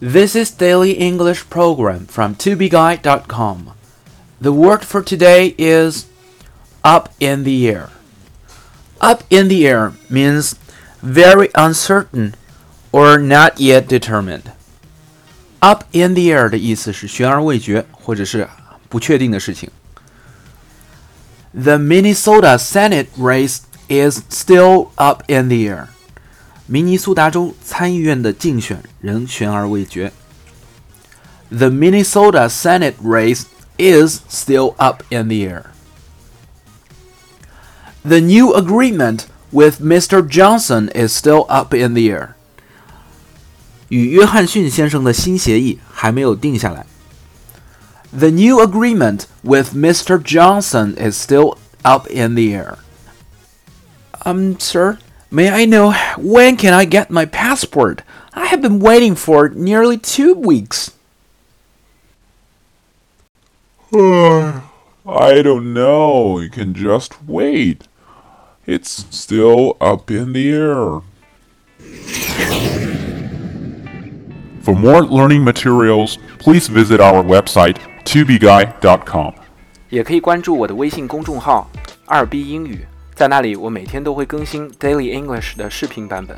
This is Daily English Program from tobeguide.com. The word for today is up in the air. Up in the air means very uncertain or not yet determined. Up in the air 的意思是悬而未决，或者是不确定的事情。The Minnesota Senate race is still up in the air. 明尼苏达州 参议院的竞选仍悬而未决。The Minnesota Senate race is still up in the air. The new agreement with Mr. Johnson is still up in the air. 与约翰逊先生的新协议还没有定下来。The new agreement with Mr. Johnson is still up in the air. Um, sir, May I know when can I get my passport? I have been waiting for nearly two weeks. I don't know. You can just wait. It's still up in the air. For more learning materials, please visit our website, tubeguy.com. 也可以关注我的微信公众号“二 B 英语”。 在那里，我每天都会更新 Daily English 的视频版本。